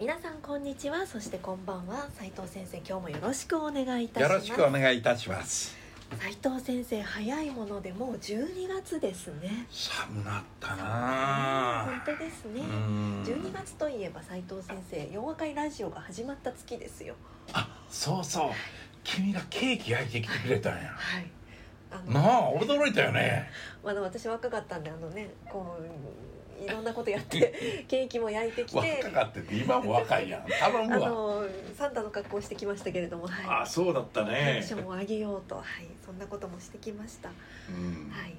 皆さんこんにちは。そしてこんばんは。斉藤先生今日もよろしくお願いいたします。よろしくお願いいたします。斉藤先生早いものでもう12月ですね。寒なったな。本当ですね。うん。12月といえば斉藤先生洋和会ラジオが始まった月ですよ。あそうそう。君がケーキ焼いてきてくれたんや。はい。あのなあ驚いたよね。まだ私若かったんであのねこういろんなことやってケーキも焼いてきて。若かってて今も若いやん。頼あむわ。のサンタの格好をしてきましたけれどもはい。あそうだったテねンションを上げようと。はい。そんなこともしてきました。うん。はい。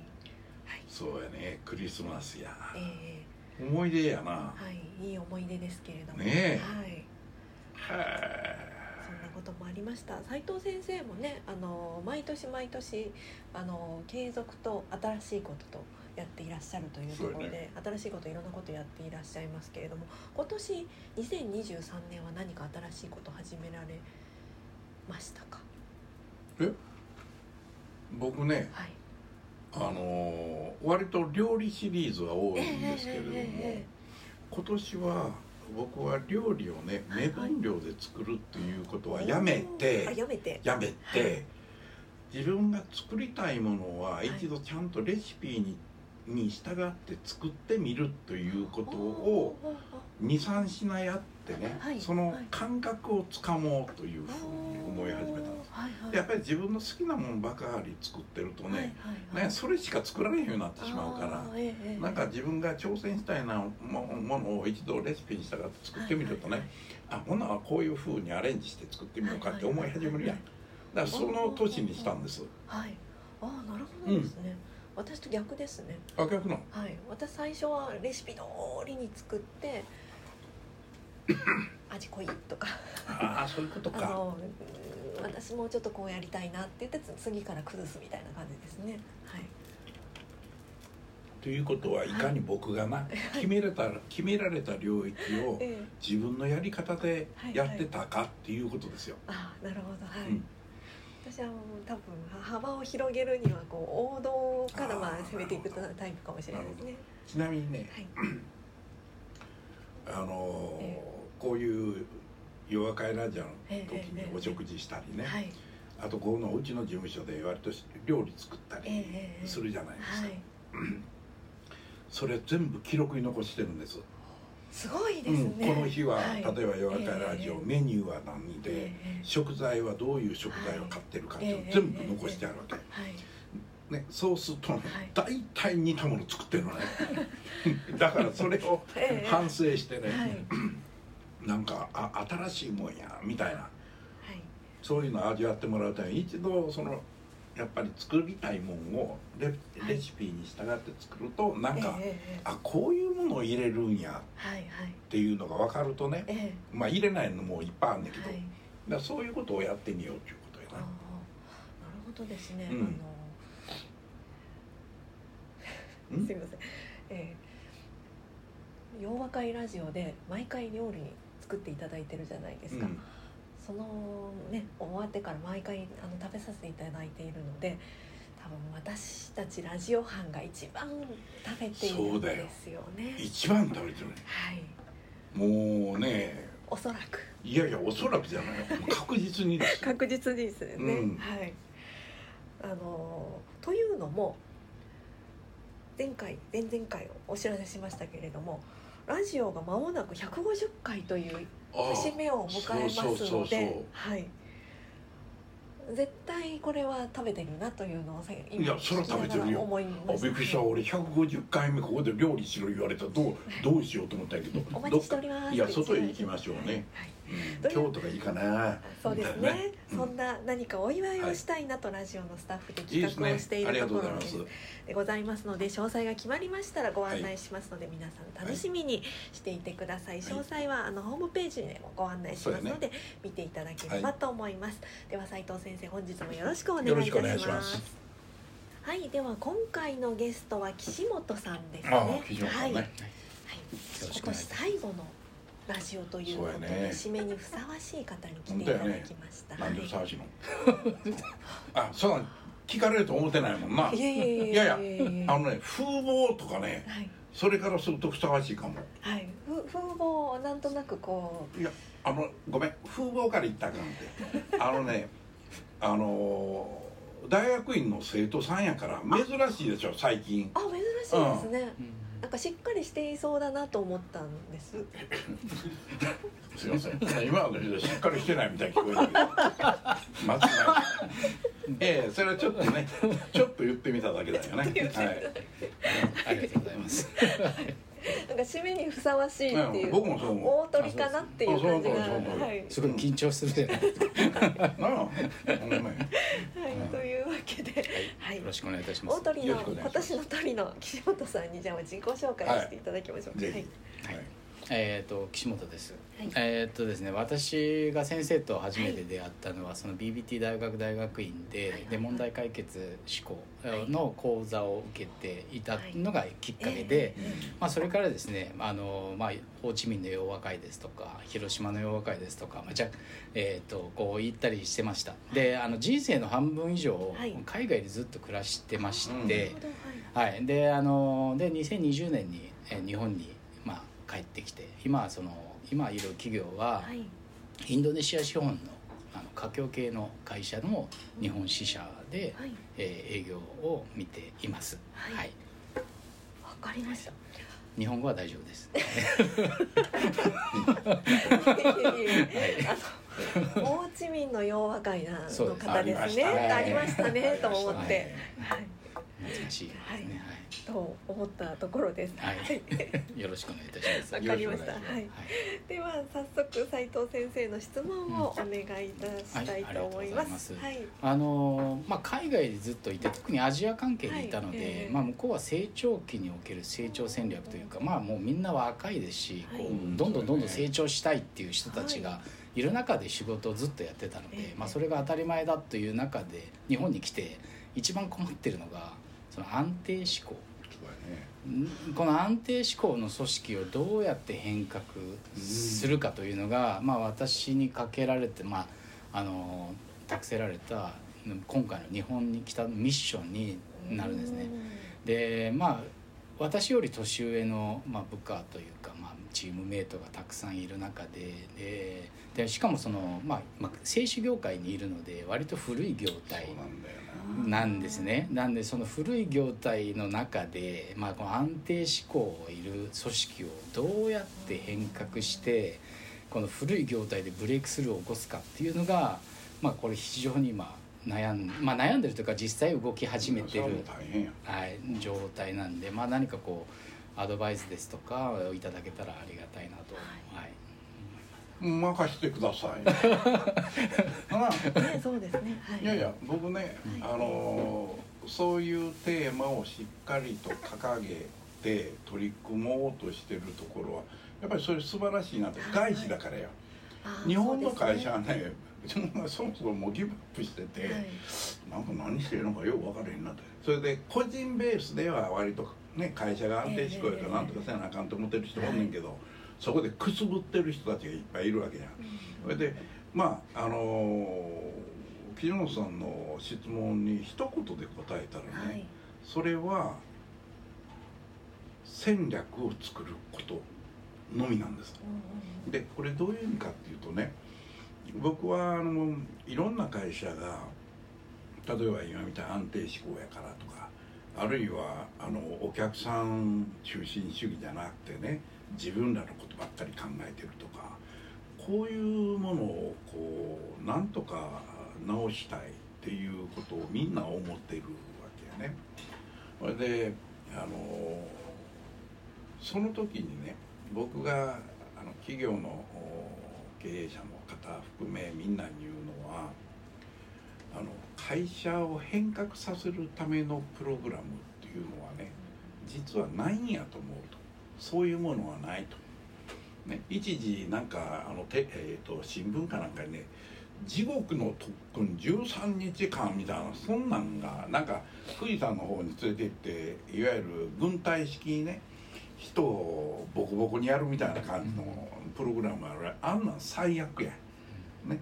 はい。そうやね。クリスマスや。え思い出やな。ー、はい。いい思い出ですけれども。ねえ。はい。はそんなこともありました。斉藤先生もねあの毎年毎年あの継続と新しいこととやっていらっしゃるというところで、新しいこといろんなことやっていらっしゃいますけれども今年2023年は何か新しいこと始められましたか？え？僕ねはい。あのー割と料理シリーズは多いんですけれども、え今年は僕は料理をね目分量で作るっていうことはやめて、あやめて。やめて、はい。自分が作りたいものははい。一度ちゃんとレシピに,、に従って作ってみるということをおー。23品やってね、はい。そのはい感覚をつかもうというふうに思い始めたんです。はい。はい。やっぱり自分の好きなものばかり作ってるとね、はい。はい。はい。ねそれしか作られへんようになってしまうからええええ。なんか自分が挑戦したいなもものを一度レシピに従って作ってみるとね、はいはいあほなこういうふうにアレンジして作ってみようかって思い始めるやん。だからその年にしたんです。はい。ああなるほどですね、私と逆ですね。あ逆の？はい。私最初はレシピ通りに作って 味濃いとか。ああそういうことか。あのうん私もうちょっとこうやりたいなって言って次から崩すみたいな感じですね。はい。ということはいかに僕がな決めれた決められた領域をええ。自分のやり方でやってたかっていうことですよ、ああなるほど。はい、うん私はもう多分幅を広げるにはこう王道からまあ攻めていくタイプかもしれないですね。ちなみにねはい。あのーえこういう夜和会ラジオのえ時えええにお食事したりね、はい。あとこのうちの事務所で割と料理作ったえりえええ。するじゃないですか、はい。それ全部記録に残してるんですすごいですね、うん、この日は、はい。例えば「夜和会ラジオ」ええ。メニューは何で、ええ。食材はどういう食材を買ってるかっていうのをええ全部残してあるわけ、はい。ね、そうすると、ねはい。大体似たもの作ってるのね。だからそれをええ。反省してね、はい。なんかあ新しいもんやみたいな。はい。そういうのを味わってもらうために一度そのやっぱり作りたいもんをレはい。レシピに従って作るとなんか、ええええあこういうものを入れるんやっていうのが分かるとねええ。まあ入れないのもいっぱいあるんだけど、はい。だそういうことをやってみようということやな。なるほどですね、うん。あうん？の すみません。ええ。洋和会ラジオで毎回料理作っていただいてるじゃないですか、うんそのね終わってから毎回あの食べさせていただいているので多分私たちラジオ班が一番食べているんですよね。一番食べてるね。はい。もうねおそらく。いやいやおそらくじゃない。確実にですよ。確実にですね、うん。はい。あのというのも前回前々回お知らせしましたけれどもラジオが間もなく150回という節目を迎えますので絶対これは食べてるなというのをいやそら食べてるよ。思いあまびっくりした。俺150回目ここで料理しろ言われたらどうどうしようと思ったけどお待ちしております。どっかいや外へ行きましょうね、はい。うん 京都がいいかな。そうですね、うん、そんな何かお祝いをしたいなとラジオのスタッフで企画をしているところでございます。ので詳細が決まりましたらご案内しますので、皆さん楽しみにしていてください、詳細はあのホームページでもご案内しますので、見ていただければと思います、では斉藤先生本日もよろしくお願いいたします。はい。では今回のゲストは岸本さんですね。はい、はい、今年最後のラジオということで、ね、締めにふさわしい方に来ていただきました。ね、なんでふさわしいの？あ、そうなん聞かれると思ってないもんな。いやいやあのね風貌とかね、はい、それからするとふさわしいかも。はい。風貌なんとなくこう。いやあのごめん風貌から言ったかんって。あのねあのー大学院の生徒さんやから珍しいでしょ最近あ珍しいですね、うん、なんかしっかりしていそうだなと思ったんです。すいません。今のしっかりしてないみたいに聞こえたけどまずええそれはちょっとねちょっと言ってみただけだよね。はい。ありがとうございます。なんか締めにふさわしいっていう、僕もそう思う。大鳥かなっていう感じが。すごい緊張するじゃ ないですかはいというわけで、はい、よろしくお願いいたします。大鳥の今年の鳥の岸本さんにじゃあ自己紹介していただきましょう。はい、はいえーと、岸本です、はい、えっ、ー、とですね私が先生と初めて出会ったのは、はい、その BBT 大学大学院ではい、で問題解決思考の講座を受けていたのがきっかけで、まあ、それからですねあの、まあ、ホーチミンの洋和会ですとか広島の洋和会ですとか、まあ、じゃえーと、こう言ったりしてました。であの人生の半分以上、海外でずっと暮らしてまして、はい。であので2020年に日本に帰ってきて今その今いる企業は、はい、インドネシア資本のあの華僑系の会社の日本支社で、はい、えー、営業を見ています。はい。はい、わかりました。日本語は大丈夫です。あの、ホーチミンの洋和会なの方ですね。ありましたね、と思って。はい。懐かしいですね。はいと思ったところです。はい、よろしくお願いいたします。わかりました。はい。では早速斉藤先生の質問をお願いいたしたいと思います。はい。あのまあ海外でずっといて特にアジア関係にいたので、まあ向こうは成長期における成長戦略というか、まあもうみんな若いですし、こうどんどんどんどん成長したいっていう人たちが。いる中で仕事をずっとやってたので、まあ、それが当たり前だという中で日本に来て一番困ってるのがその安定思考この安定志向の組織をどうやって変革するかというのが、まあ、私にかけられて、まあ、あの託せられた今回の日本に来たミッションになるんですね。でまあ私より年上の、まあ、部下というか、まあ、チームメートがたくさんいる中でででしかもその、まあまあ、製紙業界にいるので割と古い業態。なんですね。なんでその古い業態の中で、まあ、この安定志向いる組織をどうやって変革してこの古い業態でブレイクスルーを起こすかっていうのが、まあ、これ非常に今悩ん,、まあ、悩んでるというか実際動き始めてる、はい、状態なんで、まあ、何かこうアドバイスですとかをいただけたらありがたいなと、はい、任してください。ね、そうですね。はい、いやいや、僕ね、はい、あのそういうテーマをしっかりと掲げて取り組もうとしてるところは、やっぱりそれ素晴らしいなって、外資だからよ。日本の会社はね、そもそももうギブアップしてて、はい、なんか何してるのかよく分からへんなって。それで個人ベースでは割とね会社が安定志向やからなんとかせなあかんと思ってる人もおんねんけど、そこでくすぶってる人たちがいっぱいいるわけじゃん。それでまああの木本さんの質問に一言で答えたらね、はい、それは戦略を作ることのみなんです。でこれどういう意味かっていうとね僕はあのいろんな会社が例えば今みたい安定志向やからとかあるいはあのお客さん中心主義じゃなくてね自分らのことばっかり考えてるとかこういうものをこうなんとか直したいっていうことをみんな思ってるわけやね。それであのその時にね僕があの企業の経営者の方含めみんなに言うのはあの会社を変革させるためのプログラムっていうのはね実はないんやと思うとそういうものはないと。ね、一時なんかあのて、えーと、新聞かなんかにね地獄の特訓13日間みたいなそんなんがなんか富士山の方に連れて行っていわゆる軍隊式にね人をボコボコにやるみたいな感じのプログラムあるあんなん最悪や。ね、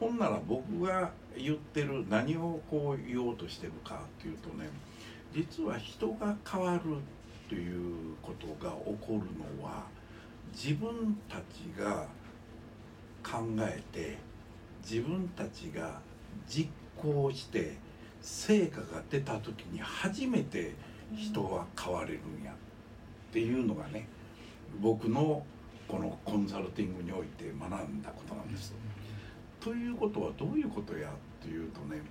ほんなら僕が言ってる何をこう言おうとしてるかっていうとね実は人が変わるということが起こるのは自分たちが考えて自分たちが実行して成果が出た時に初めて人は変われるんやっていうのがね僕のこのコンサルティングにおいて学んだことなんです。ということはどういうことやっていうとね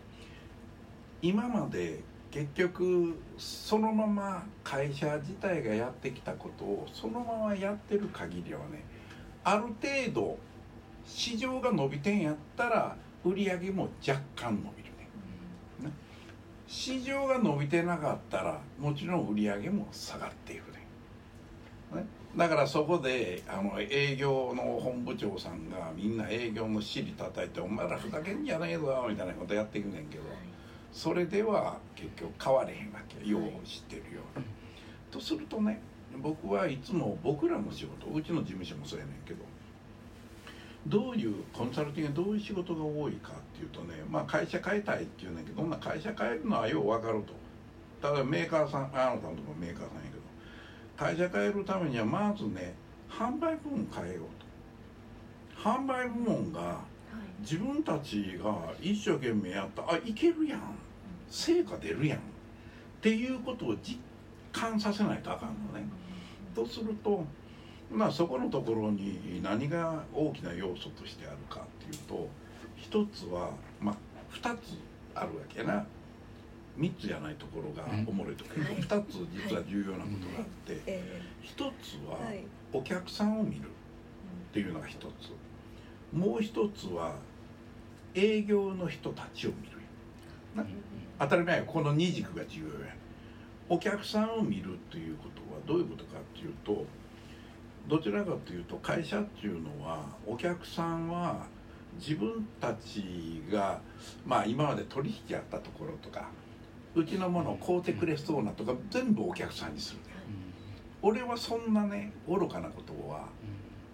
今まで結局そのまま会社自体がやってきたことをそのままやってる限りはねある程度市場が伸びてんやったら売り上げも若干伸びるね、ね、市場が伸びてなかったらもちろん売り上げも下がっていくね。ね。だからそこであの営業の本部長さんがみんな営業の尻叩いて「お前らふざけんじゃねえぞ」みたいなことやっていくねんけど。それでは結局変われへんわけよ。う知ってるように。とするとね僕はいつも僕らの仕事うちの事務所もそうやねんけどどういうコンサルティングどういう仕事が多いかっていうとねまあ会社変えたいっていうんだけどそんな会社変えるのはよう分かると。ただメーカーさんあなたのとこメーカーさんやけど会社変えるためにはまずね販売部門変えようと。販売部門が自分たちが一生懸命やったあいけるやん成果出るやんっていうことを実感させないとあかんのね。とするとまあそこのところに何が大きな要素としてあるかっていうと一つはまあ二つあるわけやな。3つじゃないところがおもろいところ、うん、2つ実は重要なことがあって、はい、1つはお客さんを見るっていうのが1つ。もう1つは営業の人たちを見る当たり前この二軸が重要や。お客さんを見るということはどういうことかっていうとどちらかというと会社っていうのはお客さんは自分たちがまあ今まで取引やったところとかうちのものを買うてくれそうなとか全部お客さんにするね、俺はそんなね愚かなことは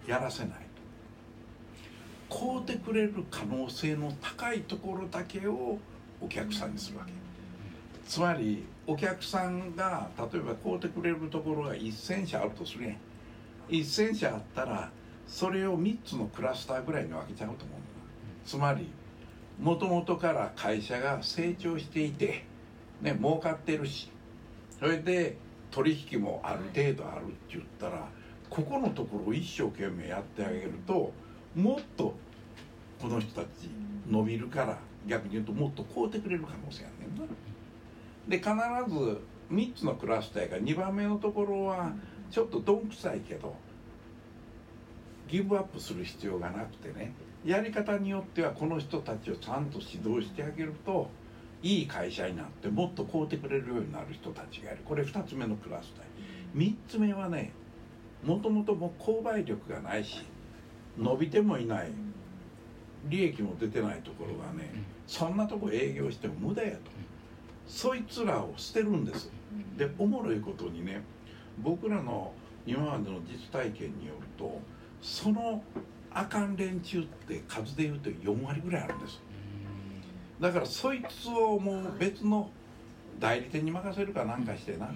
やらせない買うてくれる可能性の高いところだけをお客さんにするわけ。つまりお客さんが例えば買うてくれるところが1,000社あるとするやん。1,000社あったらそれを3つのクラスターぐらいに分けちゃうと思うつまりもともとから会社が成長していてね儲かってるしそれで取引もある程度あるって言ったらここのところを一生懸命やってあげるともっとこの人たち伸びるから逆に言うともっと買うてくれる可能性あんねんな。で必ず3つのクラスターが2番目のところはちょっとどんくさいけどギブアップする必要がなくてね。やり方によってはこの人たちをちゃんと指導してあげるといい会社になってもっと買うてくれるようになる人たちがいる。これ2つ目のクラスター。3つ目はねもともともう購買力がないし伸びてもいない。利益も出てないところがねそんなとこ営業しても無駄やと。そいつらを捨てるんです。でおもろいことにね僕らの今までの実体験によるとそのあかん連中って数でいうと4割ぐらいあるんです。だからそいつをもう別の代理店に任せるかなんかしてな。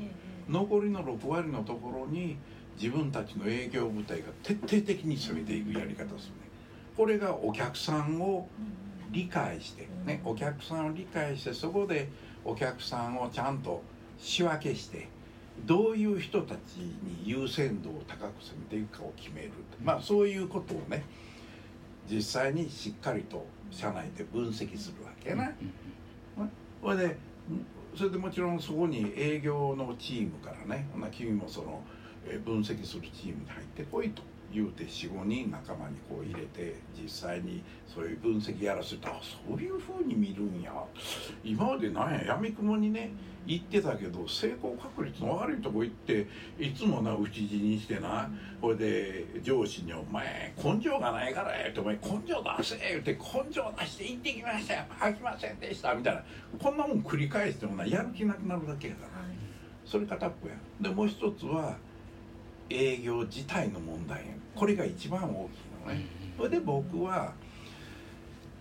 残りの6割のところに自分たちの営業部隊が徹底的に攻めていくやり方ですねこれがお客さんを理解してねお客さんを理解してそこでお客さんをちゃんと仕分けしてどういう人たちに優先度を高く攻めていくかを決めるまあそういうことをね実際にしっかりと社内で分析するわけやな。それでそれでもちろんそこに営業のチームからね君もその分析するチームに入ってこいと。い言うて45人仲間にこう入れて実際にそういう分析やらせてあそういうふうに見るんや。今までなんややみくもにね言ってたけど成功確率の悪いとこ行っていつもな討ち死にしてなこれで上司に「お前根性がないからや」って「お前根性出せ」言うて「根性出して行ってきましたよ飽きませんでした」みたいな。こんなもん繰り返してもなやる気なくなるだけやから。それ片っぽや。でもう一つは営業自体の問題これが一番大きいのね。それで僕は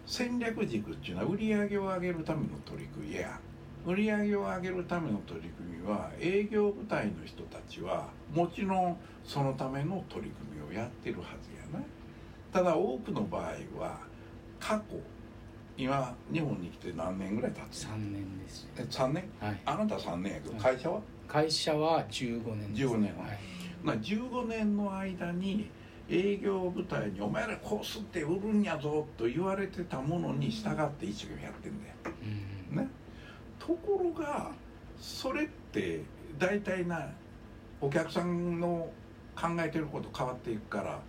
戦略軸っていうのは売り上げを上げるための取り組みや売り上げを上げるための取り組みは営業部隊の人たちはもちろんそのための取り組みをやってるはずやな。ただ多くの場合は過去今日本に来て何年ぐらい経つ？3年です。え3年？はい。あなた3年やけどはい。会社は、会社は15年です15年。はいまあ、15年の間に営業部隊に「お前らこうすって売るんやぞ」と言われてたものに従って一生懸命やってんだよ。うんね、ところがそれって大体なお客さんの考えてること変わっていくから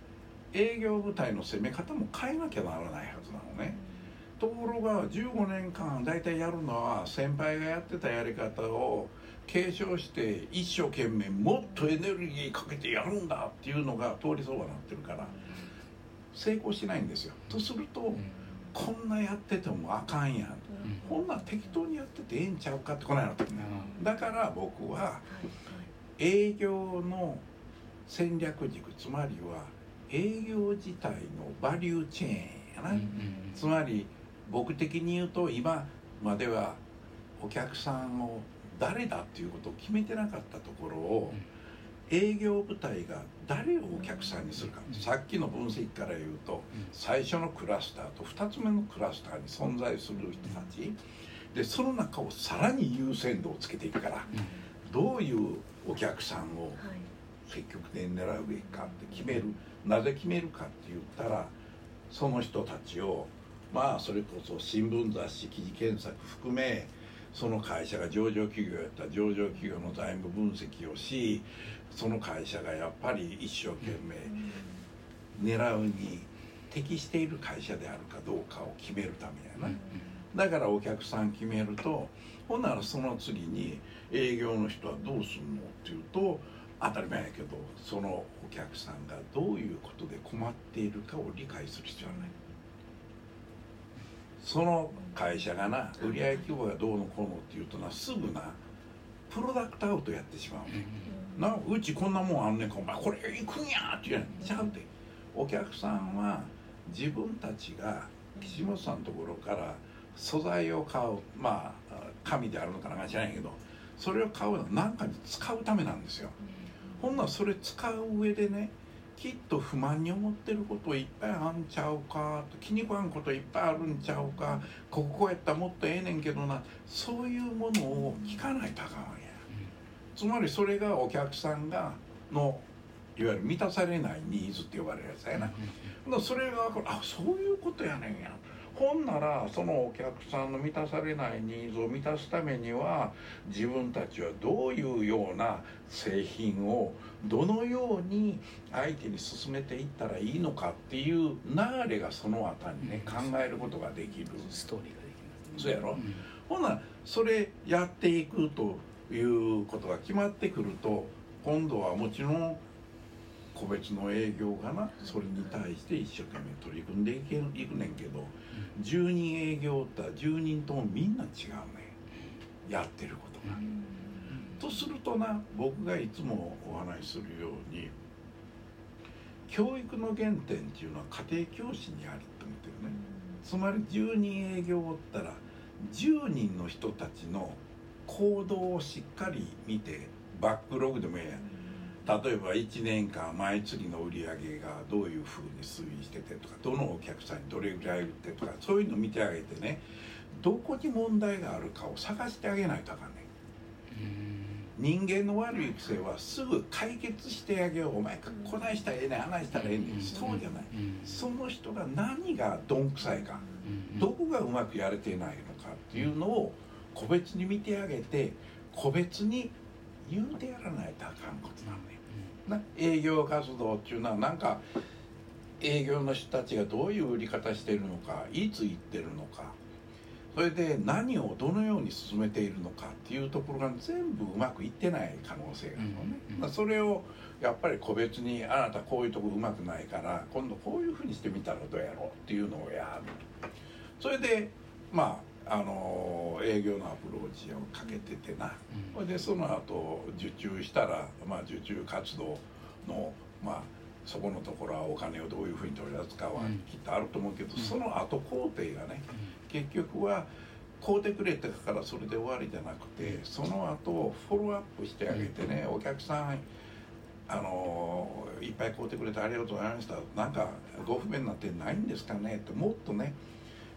営業部隊の攻め方も変えなきゃならないはずなのね。ところが15年間大体やるのは先輩がやってたやり方を継承して一生懸命もっとエネルギーかけてやるんだっていうのが通りそうになってるから成功しないんですよ。とするとうん。こんなやっててもあかんやん。こんなん適当にやっててええんちゃうかってこないなってだから僕は営業の戦略軸つまりは営業自体のバリューチェーンやな、つまり僕的に言うと今まではお客さんを誰だっていうことを決めてなかったところを営業部隊が誰をお客さんにするか。うん。さっきの分析から言うとうん。最初のクラスターと2つ目のクラスターに存在する人たち。でその中をさらに優先度をつけていくからどういうお客さんを積極的に狙うべきかって決める。なぜ決めるかって言ったらその人たちをまあそれこそ新聞雑誌記事検索含めその会社が上場企業やったら上場企業の財務分析をしその会社がやっぱり一生懸命狙うに適している会社であるかどうかを決めるためやな。だからお客さん決めるとほんならその次に営業の人はどうすんのっていうと当たり前やけどそのお客さんがどういうことで困っているかを理解する必要はないその会社がな売上規模がどうのこうのっていうとなすぐなプロダクトアウトやってしまうねなうちこんなもんあんねんかお前これ行くんやって言うやん。ちゃうでお客さんは自分たちが岸本さんのところから素材を買うまあ紙であるのかなんか知らないけどそれを買うのは何かに使うためなんですよ。ほんならそれ使う上でねきっと不満に思ってることいっぱいあんちゃうか気に食わんこといっぱいあるんちゃうかここやったらもっとええねんけどなそういうものを聞かないとあかんや。つまりそれがお客さんがのいわゆる満たされないニーズって呼ばれるやつやな、それがあそういうことやねんやほんならそのお客さんの満たされないニーズを満たすためには自分たちはどういうような製品をどのように相手に進めていったらいいのかっていう流れがその後にね考えることができる。ストーリーができますそうやろ。んほなそれやっていくということが決まってくると今度はもちろん個別の営業がなそれに対して一生懸命取り組んでいけくねんけど10人営業って10人ともみんな違うねやってることが。とするとな僕がいつもお話しするように教育の原点っていうのは家庭教師にあると思ってるね。つまり10人営業をったら10人の人たちの行動をしっかり見てバックログでもええやん例えば1年間毎月の売り上げがどういうふうに推移しててとかどのお客さんにどれぐらい売ってとかそういうの見てあげてね。どこに問題があるかを探してあげないとあかんねん。人間の悪い癖はすぐ解決してあげよう。お前こないしたらええねんあないしたらええねん。そうじゃない。その人が何がどんくさいかどこがうまくやれてないのかっていうのを個別に見てあげて個別に言うてやらないとあかんことなんねな。営業活動っていうのはなんか営業の人たちがどういう売り方してるのかいつ行ってるのか。それで何をどのように進めているのかっていうところが全部うまくいってない可能性があるのね、うんうんそれをやっぱり個別にあなたこういうとこうまくないから今度こういうふうにしてみたらどうやろうっていうのをやる。それでまああの営業のアプローチをかけててな、それでその後受注したら、まあ、受注活動のまあそこのところはお金をどういうふうに取り扱うはうんきっとあると思うけど、うん。その後工程がね結局は買うてくれたからそれで終わりじゃなくてその後フォローアップしてあげてね、お客さんあのいっぱい買うてくれてありがとうございました。なんかご不便な点ないんですかねってもっとね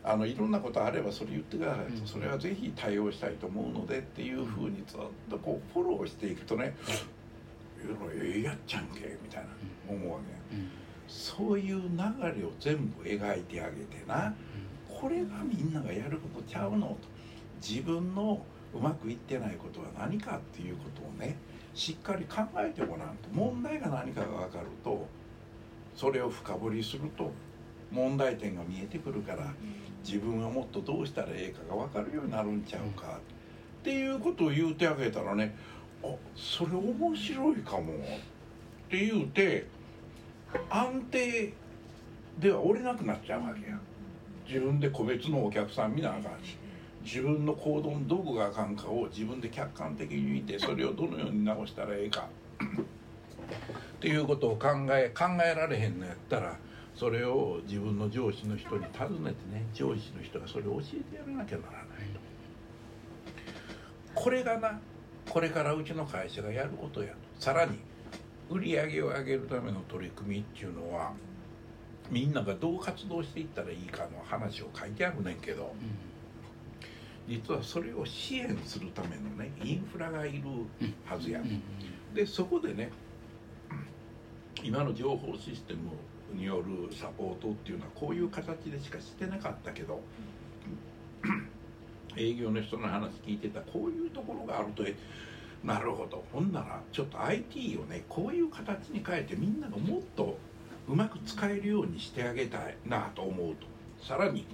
あのいろんなことあればそれ言ってくださいと、うん。それはぜひ対応したいと思うのでっていうふうにずっとこうフォローしていくとね「ええやっちゃんけ」みたいな思うわけ。うん。そういう流れを全部描いてあげてな。これがみんながやることちゃうのと。自分のうまくいってないことは何かっていうことをねしっかり考えてごらんと。問題が何かが分かるとそれを深掘りすると問題点が見えてくるから自分はもっとどうしたらええかが分かるようになるんちゃうか。っていうことを言うてあげたらねあそれ面白いかもって言うて安定では折れなくなっちゃうわけや。自分で個別のお客さん見なあかんし自分の行動のどこがあかんかを自分で客観的に見てそれをどのように直したらええか。っていうことを考え考えられへんのやったらそれを自分の上司の人に尋ねてね上司の人がそれを教えてやらなきゃならないと。これがなこれからうちの会社がやることやと。さらに売り上げを上げるための取り組みっていうのはみんながどう活動していったらいいかの話を書いてあるねんけど実はそれを支援するためのねインフラがいるはずや、うんうんでそこでね今の情報システムによるサポートっていうのはこういう形でしかしてなかったけど営業の人の話聞いてたこういうところがあるとえなるほど。ほんならちょっと IT をねこういう形に変えてみんながもっとうまく使えるようにしてあげたいなと思うと。さらに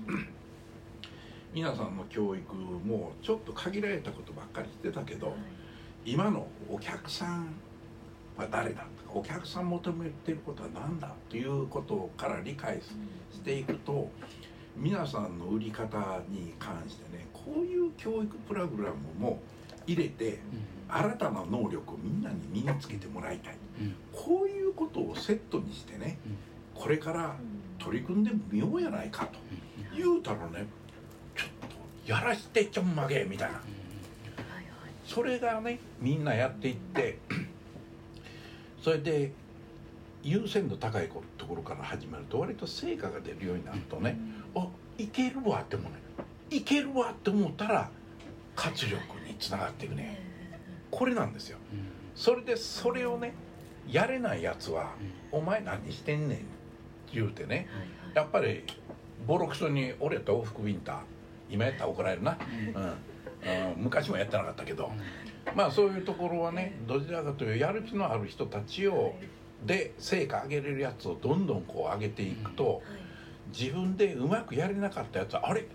皆さんの教育もちょっと限られたことばっかりしてたけど、今のお客さんは誰だ？お客さん求めてることは何だということから理解していくと皆さんの売り方に関してねこういう教育プログラムも入れて新たな能力をみんなに身につけてもらいたい。うん。こういうことをセットにしてねこれから取り組んでみようやないかと言うたらねちょっとやらしてちょんまげみたいな。それがねみんなやっていってそれで優先度高いところから始まると割と成果が出るようになるとね、あいけるわって思うねいけるわって思ったら活力につながっていくねこれなんですよ。それでそれをねやれないやつは「お前何してんねん」って言うてねやっぱりボロクソに俺と往復ビンタ今やったら怒られるな、うん。うん。昔もやってなかったけどまあそういうところはねどちらかというとやる気のある人たちをで成果上げれるやつをどんどんこう上げていくと自分でうまくやれなかったやつはあれ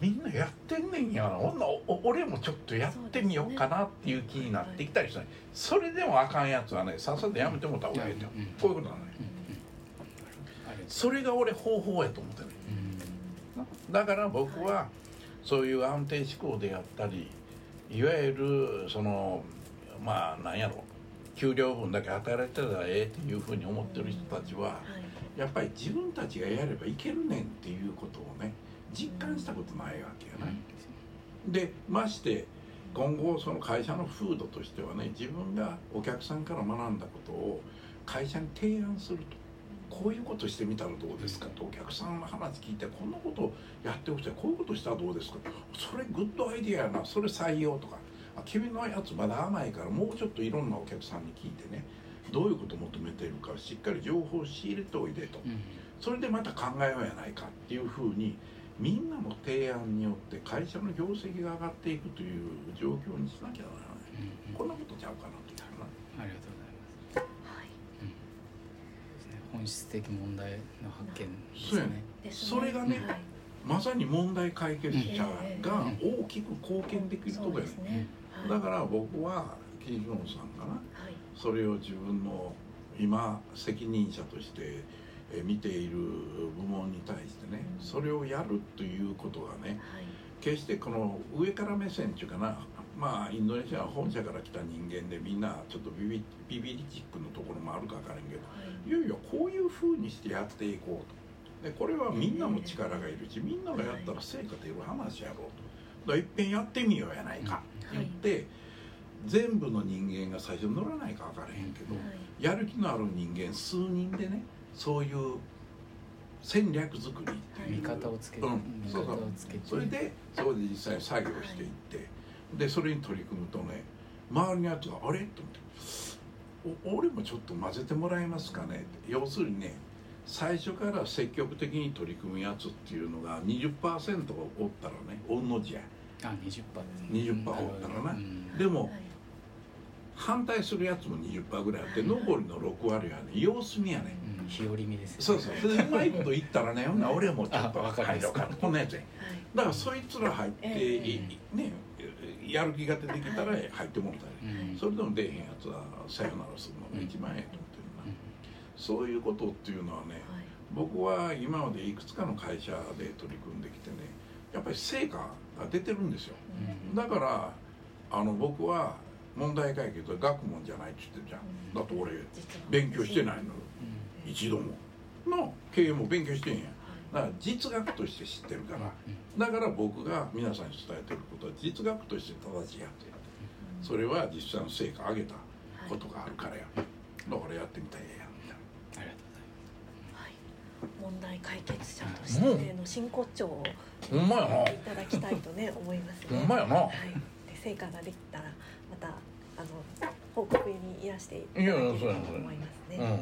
みんなやってんねんやなほんな俺もちょっとやってみようかなっていう気になってきたりした、それでもあかんやつはねさっさとやめてもた方がいいよ、うんこういうことなのね。それが俺方法やと思ってるだから僕はそういう安定志向でやったりいわゆるそのまあなんやろ給料分だけ与えられてたらええっていうふうに思ってる人たちはやっぱり自分たちがやればいけるねんっていうことをね実感したことないわけよね。でまして今後その会社の風土としてはね自分がお客さんから学んだことを会社に提案するとこういうことしてみたらどうですか？とお客さんの話聞いてこんなことやってほしい。こういうことしたらどうですか？それグッドアイディアやな。それ採用とか。あ君のやつまだ甘いからもうちょっといろんなお客さんに聞いてね。どういうこと求めてるかしっかり情報を仕入れておいでと。それでまた考えようやないかっていうふうにみんなの提案によって会社の業績が上がっていくという状況にしなきゃならない。こんなことちゃうかなというなありがとう本質的問題の発見そうやね。それがね、はい、まさに問題解決者が大きく貢献できるとこやね,、だから僕はキージョンさんかな、それを自分の今責任者として見ている部門に対してね、それをやるということがね、決してこの上から目線っていうかなまあインドネシアは本社から来た人間でみんなちょっとビビビビリチックのところもあるか分からんけど、い、よいよこういうふうにしてやっていこうと。でこれはみんなも力がいるしみんながやったら成果出る話やろうと。だいっぺんやってみようやないか。って言って、全部の人間が最初乗らないか分からへんけど、やる気のある人間数人でねそういう戦略作りっていう。見方をつけて、うん、そうそう。それでそこで実際に作業していって、でそれに取り組むとね周りのやつが「あれ?」と思って「俺もちょっと混ぜてもらえますかね」って要するにね最初から積極的に取り組むやつっていうのが20%おったらね御の字や。あ 20%, 20%おったらな、うん、でも、反対するやつも20%ぐらいあって残りの6割はね様子見やね、うん、日和見です、ね、そうそう。うまいこと言ったらねほんな俺もちょっと入ろうかこんなやつや、だからそいつら入って、えー、ねやる気が出てきたら入ってもらったり、うん、それでも出へんやつはさよならするのが一番ええと思ってるな、うん、そういうことっていうのはね、はい、僕は今までいくつかの会社で取り組んできてねやっぱり成果が出てるんですよ、うん、だからあの僕は問題解決は学問じゃないって言ってるじゃん、だって俺勉強してないの、一度も。の経営も勉強してんやだから実学として知ってるから。だから僕が皆さんに伝えてることは実学として正しいやって。それは実際の成果上げたことがあるからやだからやってみたいやみたいな。ありがとう問題解決者としての真骨頂をいただきたいとね思いますね。ほんまやな、はい、で成果ができたらまたあの報告にいらしていただければと思いますね、うん、はい。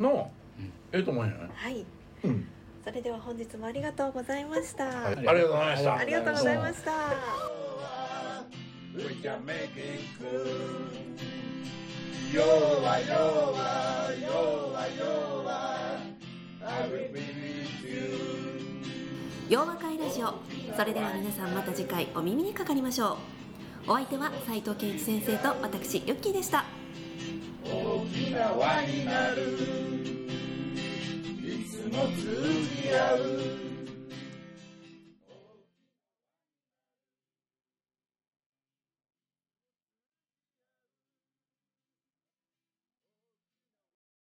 の、うん、ええと思うやないはい、うん。それでは本日もありがとうございました、はい、ありがとうございました。ありがとうございました。洋和会ラジオ。それでは皆さんまた次回お耳にかかりましょうお相手は斉藤健一先生と私ユッキーでした。大きな輪になる。いつも通じ合う。